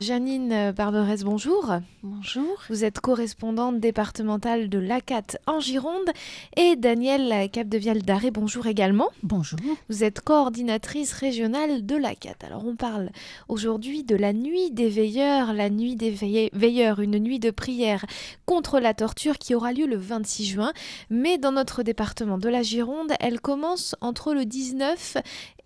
Janine Barberès, bonjour. Bonjour. Vous êtes correspondante départementale de l'ACAT en Gironde et Danielle Capdevielle d'Arrêt, bonjour également. Bonjour. Vous êtes coordinatrice régionale de l'ACAT. Alors on parle aujourd'hui de la nuit des veilleurs, la nuit des veilleurs, une nuit de prière contre la torture qui aura lieu le 26 juin. Mais dans notre département de la Gironde, elle commence entre le 19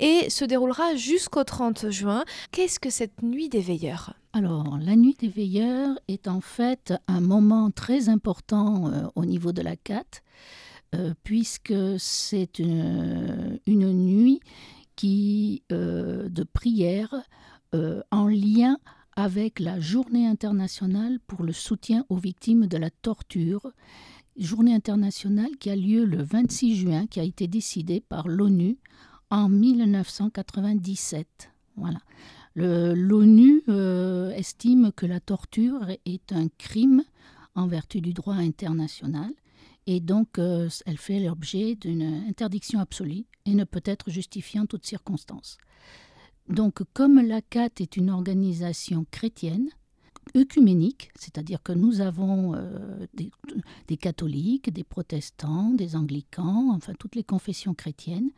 et se déroulera jusqu'au 30 juin. Qu'est-ce que cette nuit des veilleurs? Alors, la nuit des veilleurs est en fait un moment très important euh, au niveau de la CAT, euh, puisque c'est une, nuit qui, euh, de prière en lien avec la Journée internationale pour le soutien aux victimes de la torture, journée internationale qui a lieu le 26 juin, qui a été décidée par l'ONU en 1997. Voilà. L'ONU euh, estime que la torture est un crime en vertu du droit international et donc euh, elle fait l'objet d'une interdiction absolue et ne peut être justifiée en toutes circonstances. Donc comme la CAT est une organisation chrétienne, œcuménique, c'est-à-dire que nous avons euh, des, catholiques, des protestants, des anglicans, enfin toutes les confessions chrétiennes.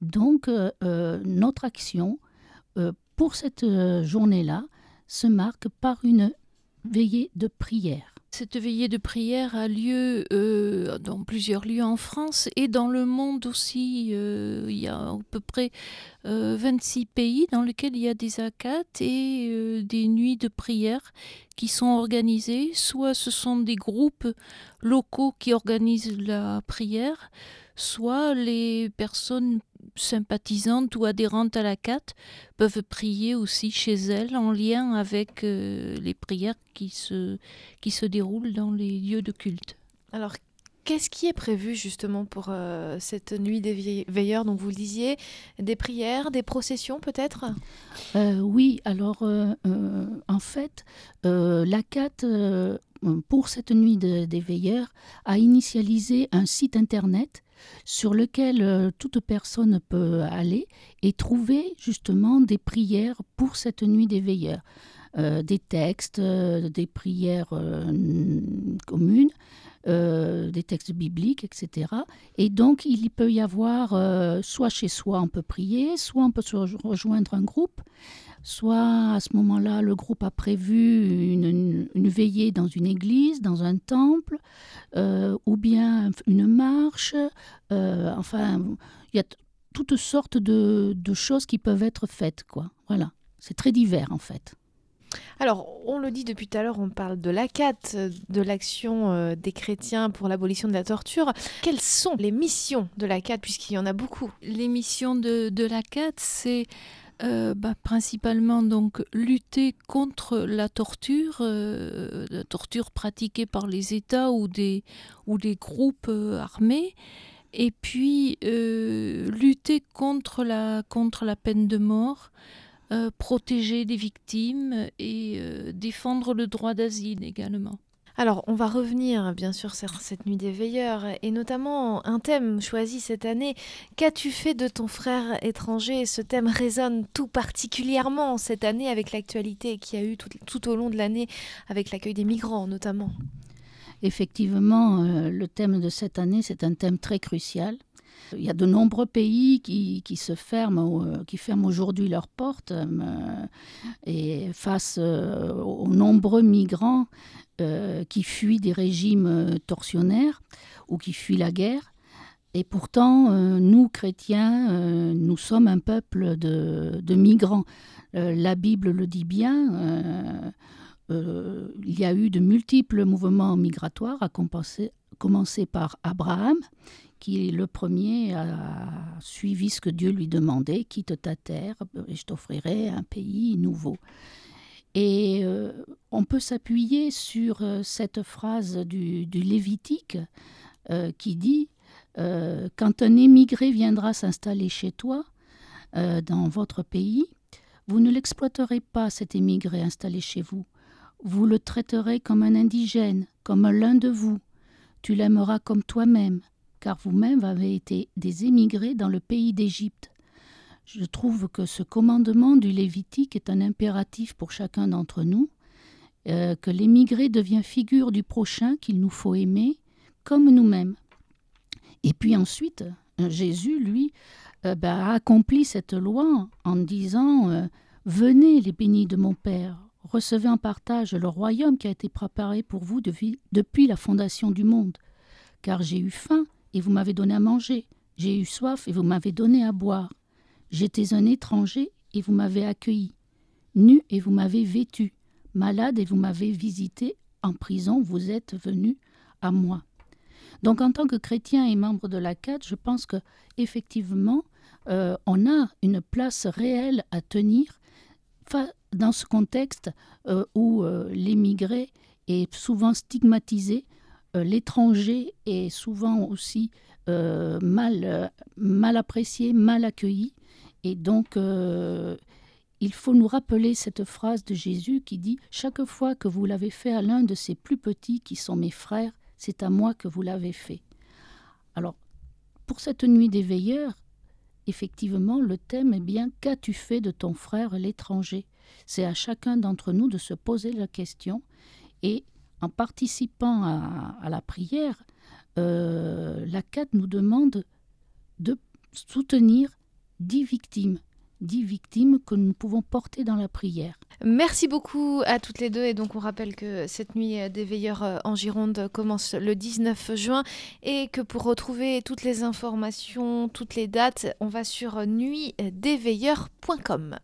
Donc notre action pour cette euh, journée-là se marque par une veillée de prière. Cette veillée de prière a lieu euh, dans plusieurs lieux en France et dans le monde aussi. Euh, il y a à peu près 26 pays dans lesquels il y a des ACAT et des nuits de prière qui sont organisées. Soit ce sont des groupes locaux qui organisent la prière, soit les personnes sympathisantes ou adhérentes à la CAT peuvent prier aussi chez elles en lien avec euh, les prières qui se, qui se déroulent dans les lieux de culte. Qu'est-ce qui est prévu justement pour euh, cette nuit des veilleurs? Donc, vous le disiez, des prières, des processions peut-être? Euh, Oui, alors en fait, la CAT pour cette nuit des veilleurs, a initialisé un site internet sur lequel euh, toute personne peut aller et trouver justement des prières pour cette nuit des veilleurs. Euh, des textes, euh, des prières communes, des textes bibliques, etc. Et donc, il peut y avoir, soit chez soi, on peut prier, soit on peut se rejoindre un groupe soit à ce moment-là, le groupe a prévu une, veillée dans une église, dans un temple, euh, ou bien une marche. Euh, enfin, il y a toutes sortes de, choses qui peuvent être faites, quoi. Voilà, c'est très divers en fait. Alors, on le dit depuis tout à l'heure, on parle de l'ACAT, de l'action euh, des chrétiens pour l'abolition de la torture. Quelles sont les missions de l'ACAT, puisqu'il y en a beaucoup Les missions de, l'ACAT, c'est euh, bah, principalement donc lutter contre la torture, euh, la torture pratiquée par les États ou des, ou des groupes armés, et puis lutter contre la, contre la peine de mort, protéger les victimes et défendre le droit d'asile également. Alors, on va revenir bien sûr sur cette nuit des veilleurs et notamment un thème choisi cette année. Qu'as-tu fait de ton frère étranger? Ce thème résonne tout particulièrement cette année avec l'actualité qu'il y a eu tout, au long de l'année avec l'accueil des migrants notamment. Effectivement, euh, le thème de cette année, c'est un thème très crucial. Il y a de nombreux pays qui, se ferment, euh, qui ferment aujourd'hui leurs portes euh, et face aux nombreux migrants euh, qui fuient des régimes euh, torsionnaires ou qui fuient la guerre. Et pourtant, euh, nous, chrétiens, nous sommes un peuple de, migrants. la Bible le dit bien. il y a eu de multiples mouvements migratoires, à commencer par Abraham, qui le premier a suivi ce que Dieu lui demandait, quitte ta terre et je t'offrirai un pays nouveau. Et euh, on peut s'appuyer sur euh, cette phrase du, Lévitique euh, qui dit Quand un émigré viendra s'installer chez toi, dans votre pays, vous ne l'exploiterez pas, cet émigré installé chez vous. Vous le traiterez comme un indigène, comme l'un de vous. Tu l'aimeras comme toi-même, car vous-même avez été des émigrés dans le pays d'Égypte. Je trouve que ce commandement du Lévitique est un impératif pour chacun d'entre nous, euh, que l'émigré devient figure du prochain qu'il nous faut aimer comme nous-mêmes. Et puis ensuite, Jésus, lui, euh, ben, a accompli cette loi en disant euh, Venez, les bénis de mon Père, recevez en partage le royaume qui a été préparé pour vous depuis, depuis la fondation du monde. Car j'ai eu faim et vous m'avez donné à manger, j'ai eu soif et vous m'avez donné à boire. J'étais un étranger et vous m'avez accueilli, nu et vous m'avez vêtu, malade et vous m'avez visité, en prison vous êtes venu à moi. Donc en tant que chrétien et membre de la CAD, je pense que effectivement, euh, on a une place réelle à tenir dans ce contexte euh, où euh, l'émigré est souvent stigmatisé, l'étranger est souvent aussi mal, mal apprécié, mal accueilli. Et donc, il faut nous rappeler cette phrase de Jésus qui dit Chaque fois que vous l'avez fait à l'un de ces plus petits qui sont mes frères, c'est à moi que vous l'avez fait. Alors, pour cette nuit des veilleurs, effectivement, le thème est bien Qu'as-tu fait de ton frère l'étranger? C'est à chacun d'entre nous de se poser la question et en participant à, la prière, euh, la CAT nous demande de soutenir dix victimes dix victimes que nous pouvons porter dans la prière. Merci beaucoup à toutes les deux et donc on rappelle que cette nuit des veilleurs euh, en Gironde commence le 19 juin et que pour retrouver toutes les informations, toutes les dates, on va sur nuitdesveilleurs.com.